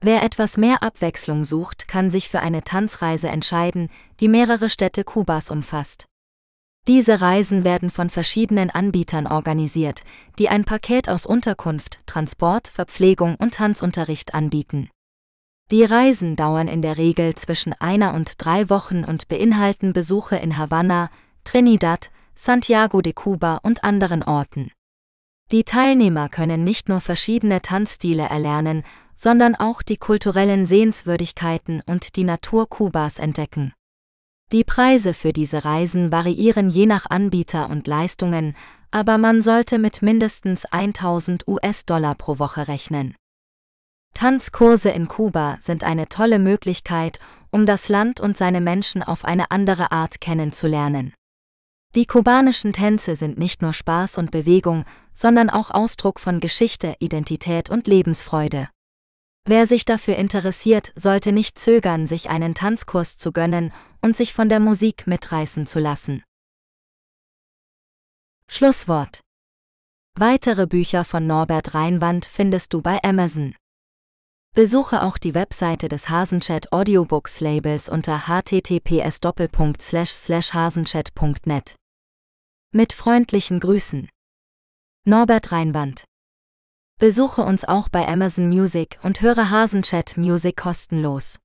Wer etwas mehr Abwechslung sucht, kann sich für eine Tanzreise entscheiden, die mehrere Städte Kubas umfasst. Diese Reisen werden von verschiedenen Anbietern organisiert, die ein Paket aus Unterkunft, Transport, Verpflegung und Tanzunterricht anbieten. Die Reisen dauern in der Regel zwischen einer und drei Wochen und beinhalten Besuche in Havanna, Trinidad, Santiago de Cuba und anderen Orten. Die Teilnehmer können nicht nur verschiedene Tanzstile erlernen, sondern auch die kulturellen Sehenswürdigkeiten und die Natur Kubas entdecken. Die Preise für diese Reisen variieren je nach Anbieter und Leistungen, aber man sollte mit mindestens 1000 US-Dollar pro Woche rechnen. Tanzkurse in Kuba sind eine tolle Möglichkeit, um das Land und seine Menschen auf eine andere Art kennenzulernen. Die kubanischen Tänze sind nicht nur Spaß und Bewegung, sondern auch Ausdruck von Geschichte, Identität und Lebensfreude. Wer sich dafür interessiert, sollte nicht zögern, sich einen Tanzkurs zu gönnen und sich von der Musik mitreißen zu lassen. Schlusswort. Weitere Bücher von Norbert Reinwand findest du bei Amazon. Besuche auch die Webseite des Hasenchat Audiobooks Labels unter https hasenchat.net. Mit freundlichen Grüßen. Norbert Reinwand Besuche uns auch bei Amazon Music und höre Hasenchat Music kostenlos.